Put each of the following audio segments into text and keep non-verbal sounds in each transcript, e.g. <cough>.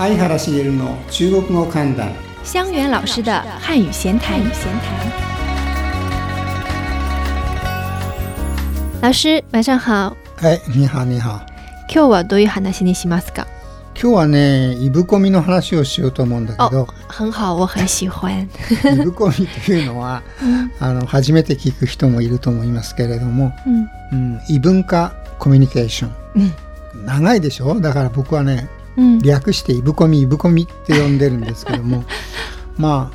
相原茂の中国語観覧香源老师的汉语闲谈。老师，晚上好。はいにはには今日はどういう話にしますか？今日はねいぶこみの話をしようと思うんだけど。哦，很好，我很喜欢。いぶこみというのはあの初めて聞く人もいると思いますけれども、嗯うん、異文化コミュニケーション。嗯長いでしょ？だから僕はね嗯略してイブコミイブコミって呼んでるんですけども <laughs> ま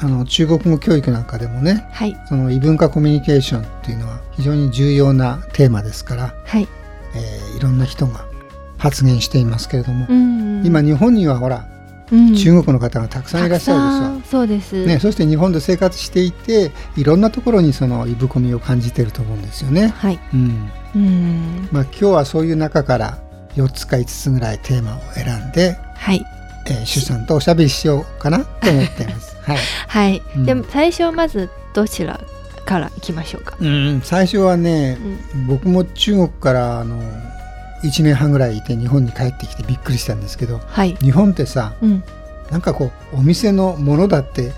ああの中国語教育なんかでもねはいその異文化コミュニケーションっていうのは非常に重要なテーマですから、はい。えーいろんな人が発言していますけれども、うん今日本にはほらうん中国の方がたくさんいらっしゃるでしょ。そうです。ね、そして日本で生活していていろんなところにそのイブコミを感じてると思うんですよね。はい。うんうんまあ、今日はそういう中から4つか5つぐらいテーマを選んではいえー、シュさんとおしゃべりしようかなと思っています。<laughs> はい。はい。うんでも最初まずどちらから行きましょうか？うん、最初はねう、ん僕も中国からあの1年半ぐらいいて日本に帰ってきてびっくりしたんですけど、はい。日本ってさ、うんなんかこうお店のものだって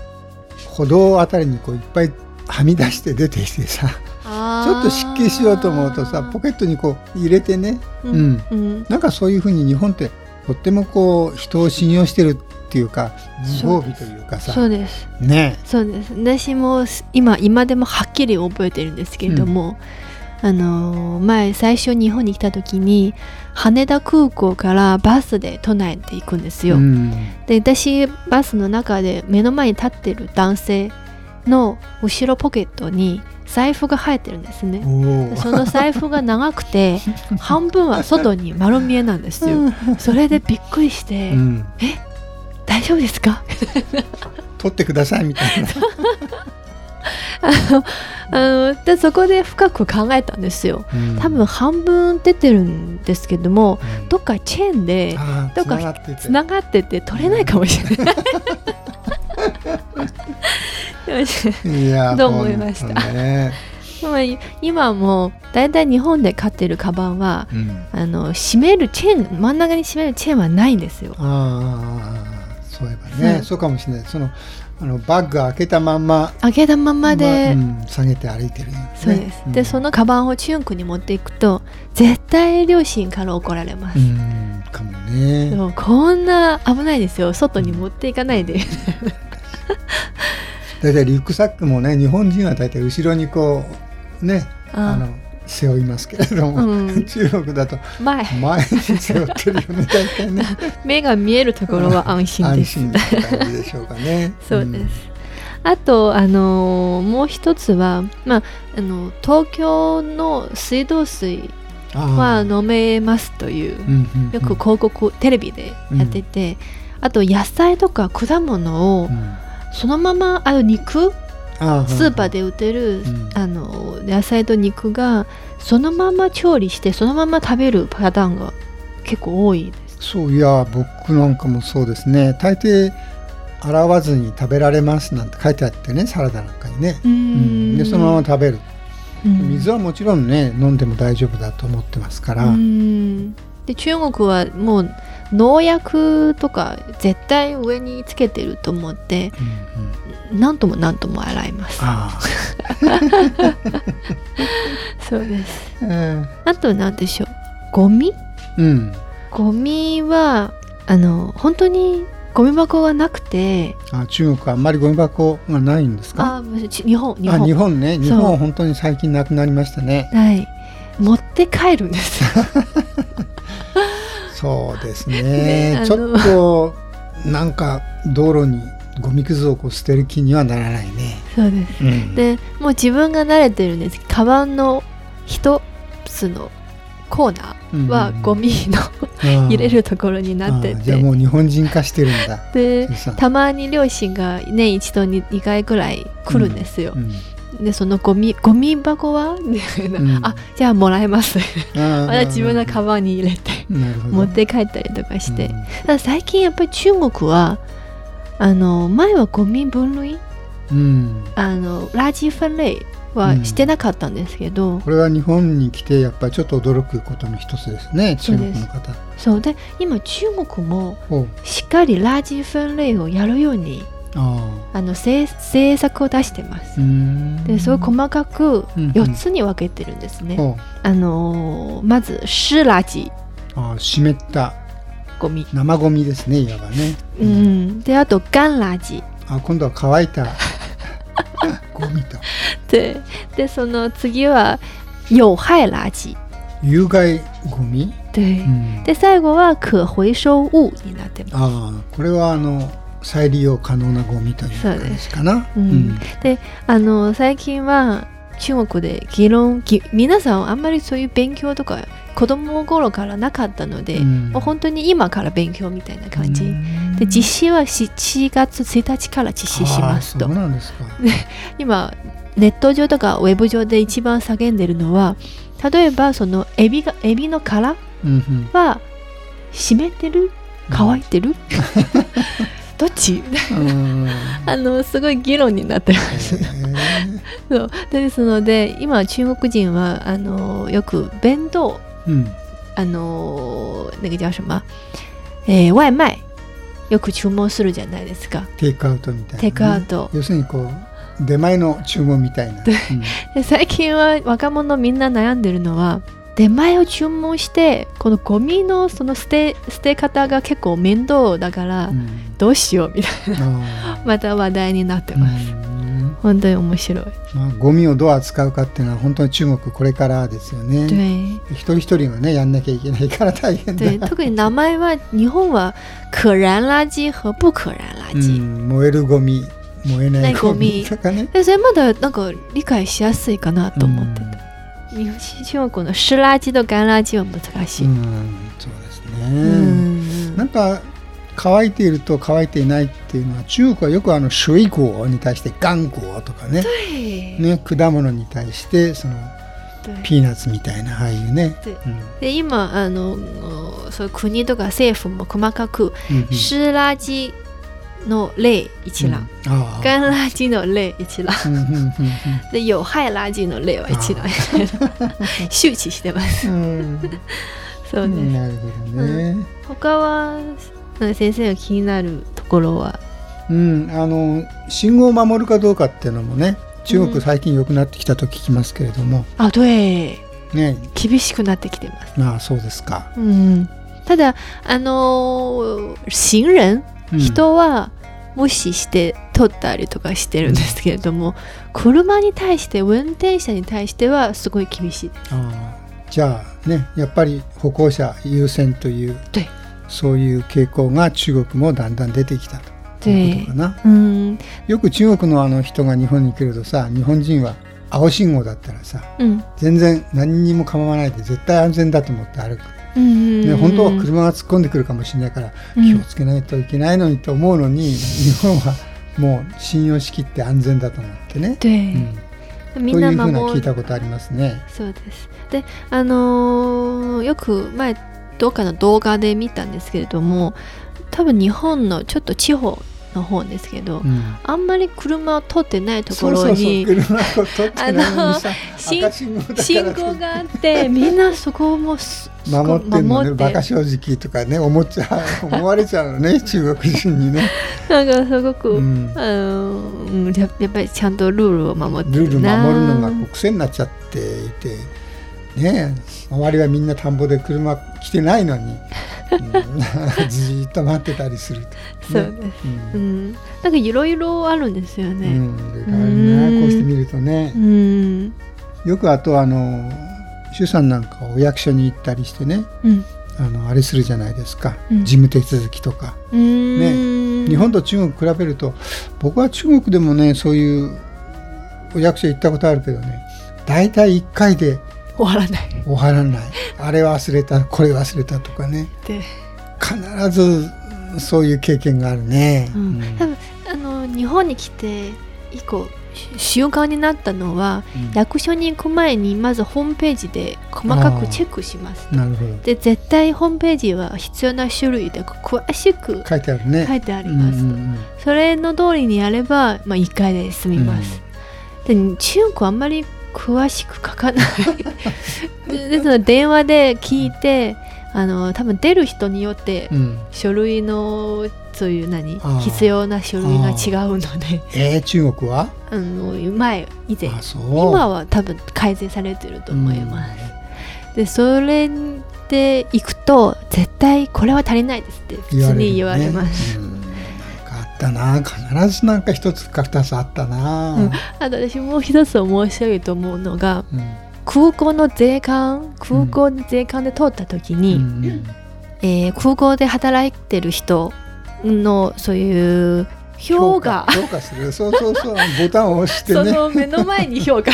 歩道あたりにこういっぱいはみ出して出てきてさ、ちょっと湿気しようと思うとさ、ポケットにこう入れてね、ううん。ん、うん。なんかそういうふうに日本ってとってもこう人を信用してるっていうか無防備というかさ、そうです。ね。そうです。私も今今でもはっきり覚えてるんですけれども、あのー前最初日本に来た時に羽田空港からバスで都内で行くんですよ、うん。で私バスの中で目の前に立ってる男性の後ろポケットに財布が入ってるんですね。その財布が長くて <laughs> 半分は外に丸見えなんですよ。それでびっくりして、うん、大丈夫ですか？取ってくださいみたいな。<laughs> あのでそこで深く考えたんですよ。うん。多分半分出てるんですけどもうん。どっかチェーンでどっかつながってて取れないかもしれない。<laughs> どう思いました。ね。まあ今もだいたい日本で買ってるカバンはうん、あの締めるチェーン真ん中に締めるチェーンはないんですよ。ああそういえばね、うんそうかもしれない。そのあのバッグ開けたまんま開けたままで、うん、下げて歩いてるそうです。ん。でそのカバンを中国に持っていくと絶対両親から怒られます。うんかもね。こんな危ないですよ。外に持っていかないで。大体リュックサックもね日本人は大体後ろにこうねああ。の背負いますけれども、うん。<laughs> 中国だと前。前に背負ってるよね大体ね。<laughs> 目が見えるところは安心安です。心って感じでしょうかね。<laughs> そうです。あと、あのーもう一つは、まあ、あの東京の水道水うん、は飲めますという、うんうんうん。よく広告テレビでやってて、あと野菜とか果物をうんそのままあの肉あスーパーで売ってる、うん。あの野菜と肉がそのまま調理してそのまま食べるパターンが結構多いです。そういや僕なんかもそうですね。大抵洗わずに食べられますなんて書いてあってねサラダなんかにね、ううん。でそのまま食べる。うん。水はもちろんね飲んでも大丈夫だと思ってますから、うんで中国はもう農薬とか絶対上につけてると思ってうんうん何とも何とも洗います。あ <laughs> そうです。あ、えあと何でしょう。ゴミ？ーうん。ゴミはあの本当にゴミ箱がなくてあ中国はあんまりゴミ箱がないんですか？あち日本日あ本日本ね。日本は本当に最近なくなりましたね。はい。持って帰るんです <laughs> そうですね。<laughs> ねちょっとなんか道路にゴミくずをこう捨てる気にはならないね、そうです。うん、でもう自分が慣れてるんです。カバンの一つのコーナーはゴミの入入れるところになってて。じゃあもう日本人化してるんだ。でたまに両親が年一度に2回ぐらい来るんですよ。う、んでそのゴミゴミ箱は、みたいな。うん。あじゃあもらえます。あまた自分のカババンに入れて。持って帰ったりとかして、うん。最近やっぱり中国はあの前はゴミ分類？うん。あの垃圾分類はしてなかったんですけど、これは日本に来てやっぱりちょっと驚くことの一つですね。中国の方。そうで今中国もしっかり垃圾分類をやるようにあの政策を出してます。ですごい細かく4つに分けてるんですね、うんう。ん、あのまず湿垃圾あ湿った。ゴミ。生ゴミですねいわばね、うん、であと干垃圾あ今度は乾いた <laughs> ゴミと。ででその次は有害垃圾有害ゴミ？对、うん、で最後は可回收物になってます。あこれはあの再利用可能なゴミという感じかな。うん、であの最近は中国で議論皆さんあんまりそういう勉強とか子供頃からなかったので、うん、もう本当に今から勉強みたいな感じ、で実施は7月1日から実施しますと。<laughs> 今ネット上とかウェブ上で一番叫んでるのは例えばそのエビがエビの殻は湿ってる？乾いてる、<laughs> どっち？あのすごい議論になってます。そうですので今中国人はあのよく弁当、うん、あの那个叫什么、えー、外卖よく注文するじゃないですか。テイクアウトみたいな、ね、テイクアウト。要するにこう出前の注文みたいな。うん、最近は若者みんな悩んでるのは出前を注文してこのゴミのその捨て捨て方が結構面倒だから、うん、どうしようみたいな <laughs> また話題になってます。本当に面白い、まあ、ゴミをどう扱うかっていうのは本当に中国これからですよね。一人一人がねやんなきゃいけないから大変だ。特に名前は日本は可燃垃圾和不可燃垃圾、うん、燃えるゴミ燃えないゴミとかね。それまだなんか理解しやすいかなと思って。た、日本語の湿垃圾と干垃圾は難しい。うんそうですね。なんか乾いていると乾いていないっていうのは中国はよくあの水果に対して頑固とかね。ね果物に対してそのピーナッツみたいなああいうね。う。ん、で今あのそう国とか政府も細かく湿垃圾の例一覧、干垃圾の例一覧、で有害垃圾の例は一覧周知してます。<laughs> そうです。なるほどね。他は先生が気になるところは、うん、あの信号を守るかどうかっていうのもね中国最近良くなってきたと聞きますけれども、あ对ね。厳しくなってきてます。ああそうですか。うん、ただあの行人？人は無視して撮ったりとかしてるんですけれども、車に対して運転者に対してはすごい厳しいです。じゃあねやっぱり歩行者優先というそういう傾向が中国もだんだん出てきたということかな。うん、よく中国のあの人が日本に来るとさ日本人は青信号だったらさ、うん、全然何にも構わないで絶対安全だと思って歩く。ね、本当は車が突っ込んでくるかもしれないから気をつけないといけないのにと思うのに、日本はもう信用しきって安全だと思ってね。うん、みんなそういうふうな聞いたことありますね。そうです。であのー、よく前どっかの動画で見たんですけれども多分日本のちょっと地方の方ですけど、うん、あんまり車を通ってないところに信号があってみんなそこも守って。るのね馬鹿正直とかね思っちゃう <laughs> 思われちゃうのね中国人にね。なんかすごく、うん、あのやっぱりちゃんとルールを守ってるルール守るのが癖になっちゃっていてね周りはみんな田んぼで車来てないのに <laughs> うん、じっと待ってたりする、ね、そうです、うん、うん、なんかいろいろあるんですよね、うん、こうして見るとね、うん、よくあとあの周さんなんかお役所に行ったりしてね、うん、あのあれするじゃないですか、事務手続きとか、ね、日本と中国比べると僕は中国でもねそういうお役所行ったことあるけどね大体1回で終わらない。終わらない。あれ忘れたこれ忘れたとかね。で必ずそういう経験があるね、うん。うん、多分あの日本に来て以降習慣になったのは、うん、役所に行く前にまずホームページで細かくチェックしますなるほど。で絶対ホームページは必要な種類で詳しく書いてあるね。書いてあります。うん、それの通りにやれば、まあ、1回で済みます、で中国あんまり詳しく書かない。でその電話で聞いてあの多分出る人によって書類の、そういう何必要な書類が違うので。えー、中国は？あの前以前。今は多分改善されてると思います、うん、でそれで行くと絶対これは足りないですって普通に言われます、ったな。必ずなんか一つか二つあったな、うん、あと私もう一つ面白いと思うのが、空港の税関空港の税関で通った時に、うん、えー、空港で働いてる人のそういう評価。評価する。そうそうそう。ボタンを押してね。<laughs> その目の前に評価。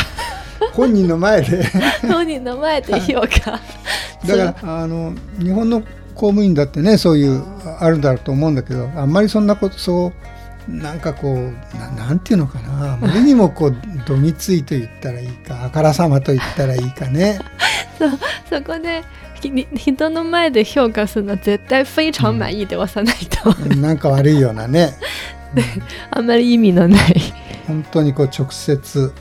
本人の前で。<laughs> 本人の前で評価。<laughs> だからあの日本の公務員だってねそういうあるだろうと思うんだけどあんまりそんなことそうなんかこうななんていうのかな。あまりにもこうどぎついと言ったらいいかあからさまと言ったらいいかね。<laughs> そそこで人の前で評価するのは絶対非常満意で押さないと、うん、なんか悪いようなね、うん、あんまり意味のない。本当にこう直接、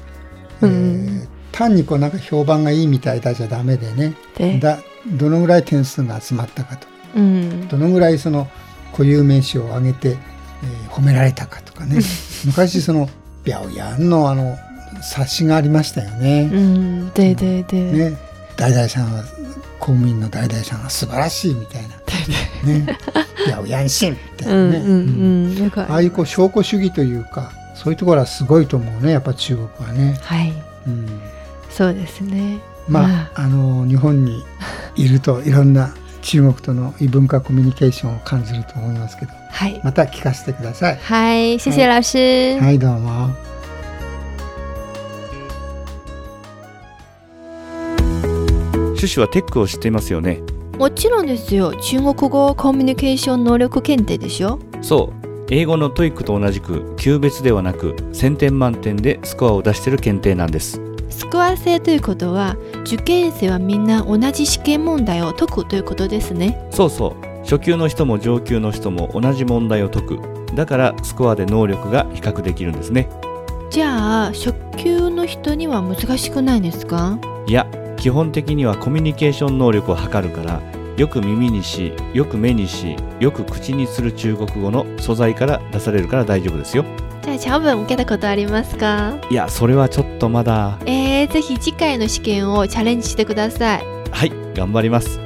うん、えー、単にこうなんか評判がいいみたいだじゃダメでね。だどのぐらい点数が集まったかと、うん、どのぐらいその固有名詞を挙げてえー、褒められたかとかね。昔その「ビャオヤンの」あの冊子がありましたよね。うん、ででで、ね、大々さんは公務員の大々さんは素晴らしいみたいな。ね、いや、やんしんみたいなね。ああいうこう証拠主義というか、そういうところはすごいと思うね、やっぱ中国はね。はい。うん、そうですね。まあ、あの日本にいるといろんな中国との異文化コミュニケーションを感じると思いますけど、はい、また聞かせてください。はい、謝謝老師。はい、どうも。シュシュは TECC を知っていますよね。もちろんですよ。中国語コミュニケーション能力検定でしょ。そう。英語の TOEIC と同じく級別ではなく1000点満点でスコアを出している検定なんです。スコア制ということは受験生はみんな同じ試験問題を解くということですね。そうそう。初級の人も上級の人も同じ問題を解く。だからスコアで能力が比較できるんですね。じゃあ初級の人には難しくないですか？いや基本的にはコミュニケーション能力を測るからよく耳にしよく目にしよく口にする中国語の素材から出されるから大丈夫ですよじゃあ、チャオブン受けたことありますか？いや、それはちょっとまだ。えー、ぜひ次回の試験をチャレンジしてください。はい、頑張ります。